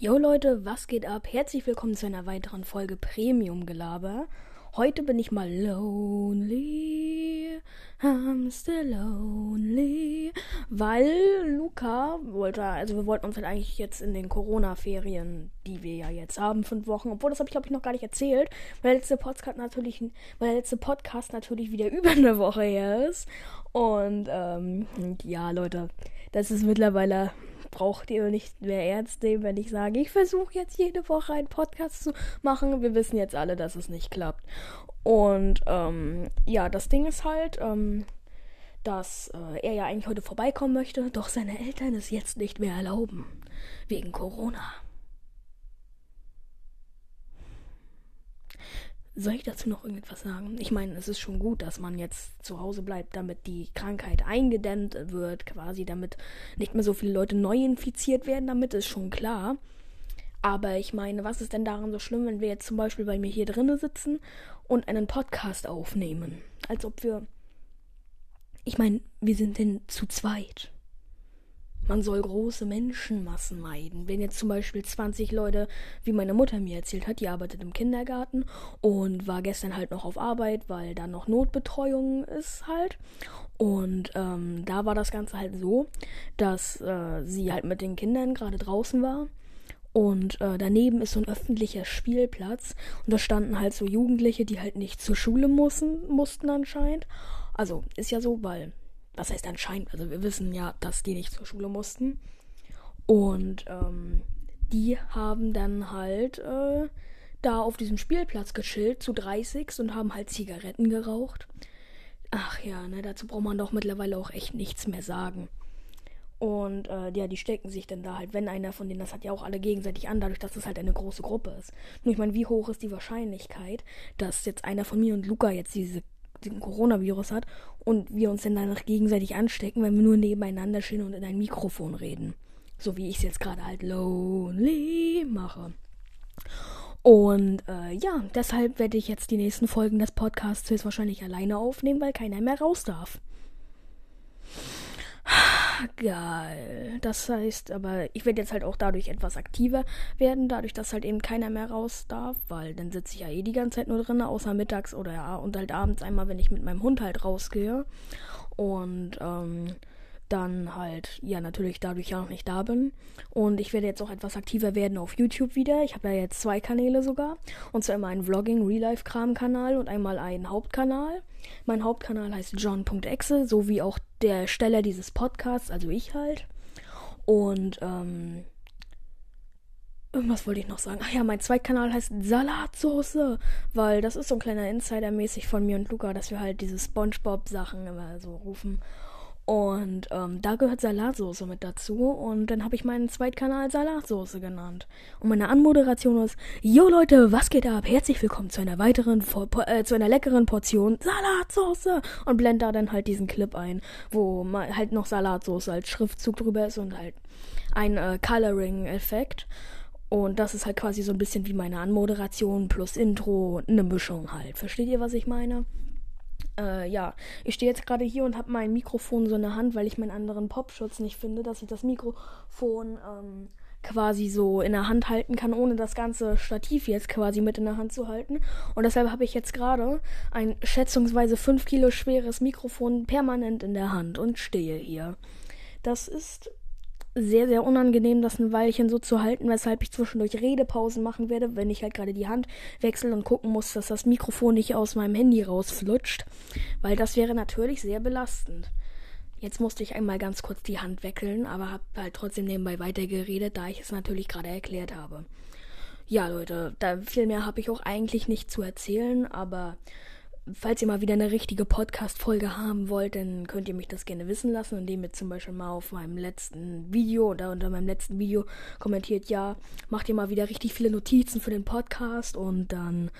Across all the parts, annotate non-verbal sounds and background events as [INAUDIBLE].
Yo Leute, was geht ab? Herzlich willkommen zu einer weiteren Folge Premium Gelaber. Heute bin ich mal lonely, I'm still lonely, weil Luca wollte, also wir wollten uns halt eigentlich jetzt in den Corona-Ferien, die wir ja jetzt haben, fünf Wochen, obwohl das habe ich glaube ich noch gar nicht erzählt, weil der letzte Podcast natürlich, weil der letzte Podcast natürlich wieder [LAUGHS] über eine Woche her ist und ähm, ja Leute, das ist mittlerweile braucht ihr nicht mehr ernst nehmen, wenn ich sage, ich versuche jetzt jede Woche einen Podcast zu machen. Wir wissen jetzt alle, dass es nicht klappt. Und ähm, ja, das Ding ist halt, ähm, dass äh, er ja eigentlich heute vorbeikommen möchte, doch seine Eltern es jetzt nicht mehr erlauben. Wegen Corona. Soll ich dazu noch irgendetwas sagen? Ich meine, es ist schon gut, dass man jetzt zu Hause bleibt, damit die Krankheit eingedämmt wird, quasi, damit nicht mehr so viele Leute neu infiziert werden, damit ist schon klar. Aber ich meine, was ist denn daran so schlimm, wenn wir jetzt zum Beispiel bei mir hier drinnen sitzen und einen Podcast aufnehmen? Als ob wir. Ich meine, wir sind denn zu zweit man soll große Menschenmassen meiden. Wenn jetzt zum Beispiel 20 Leute, wie meine Mutter mir erzählt hat, die arbeitet im Kindergarten und war gestern halt noch auf Arbeit, weil da noch Notbetreuung ist halt. Und ähm, da war das Ganze halt so, dass äh, sie halt mit den Kindern gerade draußen war. Und äh, daneben ist so ein öffentlicher Spielplatz. Und da standen halt so Jugendliche, die halt nicht zur Schule mussten, mussten anscheinend. Also ist ja so, weil was heißt anscheinend, also wir wissen ja, dass die nicht zur Schule mussten. Und ähm, die haben dann halt äh, da auf diesem Spielplatz gechillt zu 30 und haben halt Zigaretten geraucht. Ach ja, ne, dazu braucht man doch mittlerweile auch echt nichts mehr sagen. Und äh, ja, die stecken sich dann da halt, wenn einer von denen, das hat ja auch alle gegenseitig an, dadurch, dass es halt eine große Gruppe ist. Nur ich meine, wie hoch ist die Wahrscheinlichkeit, dass jetzt einer von mir und Luca jetzt diese den Coronavirus hat und wir uns dann danach gegenseitig anstecken, wenn wir nur nebeneinander stehen und in ein Mikrofon reden. So wie ich es jetzt gerade halt lonely mache. Und äh, ja, deshalb werde ich jetzt die nächsten Folgen des Podcasts höchstwahrscheinlich alleine aufnehmen, weil keiner mehr raus darf. Geil. Das heißt, aber ich werde jetzt halt auch dadurch etwas aktiver werden, dadurch, dass halt eben keiner mehr raus darf, weil dann sitze ich ja eh die ganze Zeit nur drin, außer mittags oder ja, und halt abends einmal, wenn ich mit meinem Hund halt rausgehe. Und ähm, dann halt, ja, natürlich dadurch ja noch nicht da bin. Und ich werde jetzt auch etwas aktiver werden auf YouTube wieder. Ich habe ja jetzt zwei Kanäle sogar. Und zwar einmal einen Vlogging, Real-Life-Kram-Kanal und einmal einen Hauptkanal. Mein Hauptkanal heißt John.exe, so wie auch der Steller dieses Podcasts, also ich halt. Und, ähm, Irgendwas wollte ich noch sagen. Ach ja, mein Zweitkanal heißt Salatsauce, weil das ist so ein kleiner Insider mäßig von mir und Luca, dass wir halt diese SpongeBob-Sachen immer so rufen. Und ähm, da gehört Salatsoße mit dazu. Und dann habe ich meinen Zweitkanal Salatsoße genannt. Und meine Anmoderation ist: Jo Leute, was geht ab? Herzlich willkommen zu einer weiteren, äh, zu einer leckeren Portion Salatsoße. Und blend da dann halt diesen Clip ein, wo halt noch Salatsoße als Schriftzug drüber ist und halt ein äh, Coloring-Effekt. Und das ist halt quasi so ein bisschen wie meine Anmoderation plus Intro, eine Mischung halt. Versteht ihr, was ich meine? Äh, ja, ich stehe jetzt gerade hier und habe mein Mikrofon so in der Hand, weil ich meinen anderen Popschutz nicht finde, dass ich das Mikrofon ähm, quasi so in der Hand halten kann, ohne das ganze Stativ jetzt quasi mit in der Hand zu halten. Und deshalb habe ich jetzt gerade ein schätzungsweise 5 Kilo schweres Mikrofon permanent in der Hand und stehe hier. Das ist sehr, sehr unangenehm, das ein Weilchen so zu halten, weshalb ich zwischendurch Redepausen machen werde, wenn ich halt gerade die Hand wechsle und gucken muss, dass das Mikrofon nicht aus meinem Handy rausflutscht, weil das wäre natürlich sehr belastend. Jetzt musste ich einmal ganz kurz die Hand wechseln, aber habe halt trotzdem nebenbei weitergeredet, da ich es natürlich gerade erklärt habe. Ja, Leute, da viel mehr habe ich auch eigentlich nicht zu erzählen, aber falls ihr mal wieder eine richtige Podcast-Folge haben wollt, dann könnt ihr mich das gerne wissen lassen, indem ihr zum Beispiel mal auf meinem letzten Video oder unter meinem letzten Video kommentiert, ja, macht ihr mal wieder richtig viele Notizen für den Podcast und dann,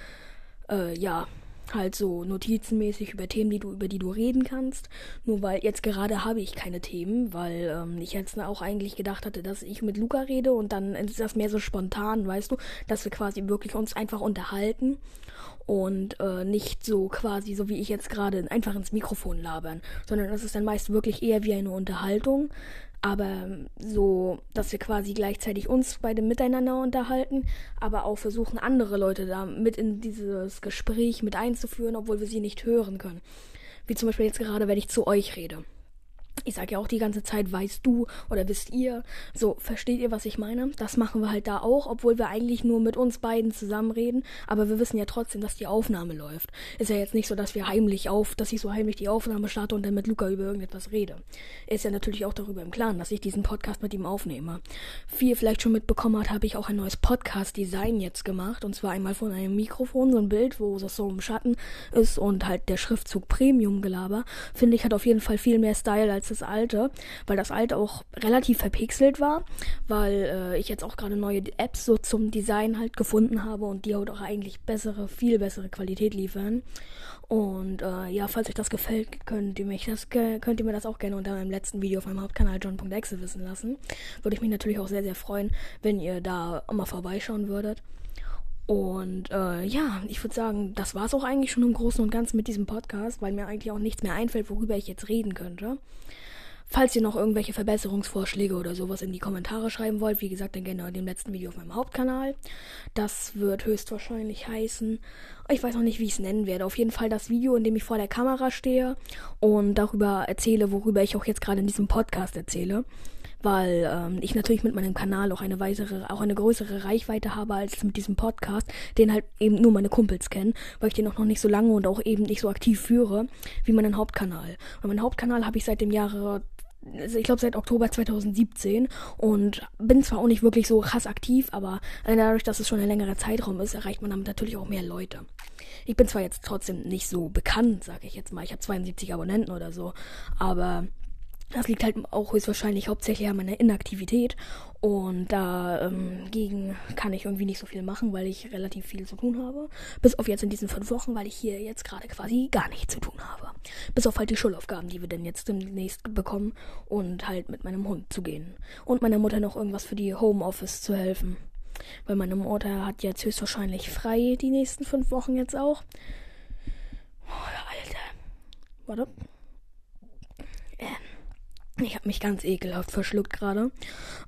äh, ja, halt so notizenmäßig über Themen, die du, über die du reden kannst. Nur weil jetzt gerade habe ich keine Themen, weil ähm, ich jetzt auch eigentlich gedacht hatte, dass ich mit Luca rede und dann ist das mehr so spontan, weißt du, dass wir quasi wirklich uns einfach unterhalten und äh, nicht so quasi so wie ich jetzt gerade einfach ins Mikrofon labern, sondern das ist dann meist wirklich eher wie eine Unterhaltung. Aber so, dass wir quasi gleichzeitig uns beide miteinander unterhalten, aber auch versuchen, andere Leute da mit in dieses Gespräch mit einzuführen, obwohl wir sie nicht hören können. Wie zum Beispiel jetzt gerade, wenn ich zu euch rede ich sage ja auch die ganze Zeit, weißt du oder wisst ihr. So, versteht ihr, was ich meine? Das machen wir halt da auch, obwohl wir eigentlich nur mit uns beiden zusammenreden. Aber wir wissen ja trotzdem, dass die Aufnahme läuft. Ist ja jetzt nicht so, dass wir heimlich auf, dass ich so heimlich die Aufnahme starte und dann mit Luca über irgendetwas rede. Er ist ja natürlich auch darüber im Klaren, dass ich diesen Podcast mit ihm aufnehme. Wie ihr vielleicht schon mitbekommen habt, habe ich auch ein neues Podcast-Design jetzt gemacht. Und zwar einmal von einem Mikrofon, so ein Bild, wo das so im Schatten ist und halt der Schriftzug Premium-Gelaber. Finde ich, hat auf jeden Fall viel mehr Style als das alte, weil das alte auch relativ verpixelt war, weil äh, ich jetzt auch gerade neue Apps so zum Design halt gefunden habe und die halt auch eigentlich bessere, viel bessere Qualität liefern. Und äh, ja, falls euch das gefällt, könnt ihr mich das könnt ihr mir das auch gerne unter meinem letzten Video auf meinem Hauptkanal john.exe wissen lassen. Würde ich mich natürlich auch sehr, sehr freuen, wenn ihr da mal vorbeischauen würdet. Und äh, ja, ich würde sagen, das war es auch eigentlich schon im Großen und Ganzen mit diesem Podcast, weil mir eigentlich auch nichts mehr einfällt, worüber ich jetzt reden könnte. Falls ihr noch irgendwelche Verbesserungsvorschläge oder sowas in die Kommentare schreiben wollt, wie gesagt, dann gerne in dem letzten Video auf meinem Hauptkanal. Das wird höchstwahrscheinlich heißen, ich weiß noch nicht, wie ich es nennen werde. Auf jeden Fall das Video, in dem ich vor der Kamera stehe und darüber erzähle, worüber ich auch jetzt gerade in diesem Podcast erzähle weil ähm, ich natürlich mit meinem Kanal auch eine weitere, auch eine größere Reichweite habe als mit diesem Podcast, den halt eben nur meine Kumpels kennen, weil ich den auch noch nicht so lange und auch eben nicht so aktiv führe wie meinen Hauptkanal. Und meinen Hauptkanal habe ich seit dem Jahre also ich glaube seit Oktober 2017 und bin zwar auch nicht wirklich so krass aktiv, aber dadurch, dass es schon ein längerer Zeitraum ist, erreicht man damit natürlich auch mehr Leute. Ich bin zwar jetzt trotzdem nicht so bekannt, sage ich jetzt mal, ich habe 72 Abonnenten oder so, aber das liegt halt auch höchstwahrscheinlich hauptsächlich an meiner Inaktivität. Und dagegen ähm, kann ich irgendwie nicht so viel machen, weil ich relativ viel zu tun habe. Bis auf jetzt in diesen fünf Wochen, weil ich hier jetzt gerade quasi gar nichts zu tun habe. Bis auf halt die Schulaufgaben, die wir dann jetzt demnächst bekommen. Und halt mit meinem Hund zu gehen. Und meiner Mutter noch irgendwas für die Homeoffice zu helfen. Weil meine Mutter hat jetzt höchstwahrscheinlich frei die nächsten fünf Wochen jetzt auch. Oh, Alter. Warte. Ähm. Ich habe mich ganz ekelhaft verschluckt gerade.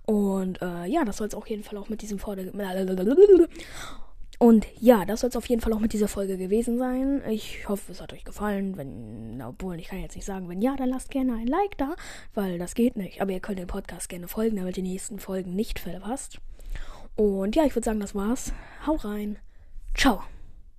Und äh, ja, das soll es auf jeden Fall auch mit diesem Folge. [LAUGHS] Und ja, das soll es auf jeden Fall auch mit dieser Folge gewesen sein. Ich hoffe, es hat euch gefallen. Wenn, obwohl ich kann jetzt nicht sagen, wenn ja, dann lasst gerne ein Like da, weil das geht nicht. Aber ihr könnt dem Podcast gerne folgen, damit ihr die nächsten Folgen nicht verpasst. Und ja, ich würde sagen, das war's. Haut rein. Ciao.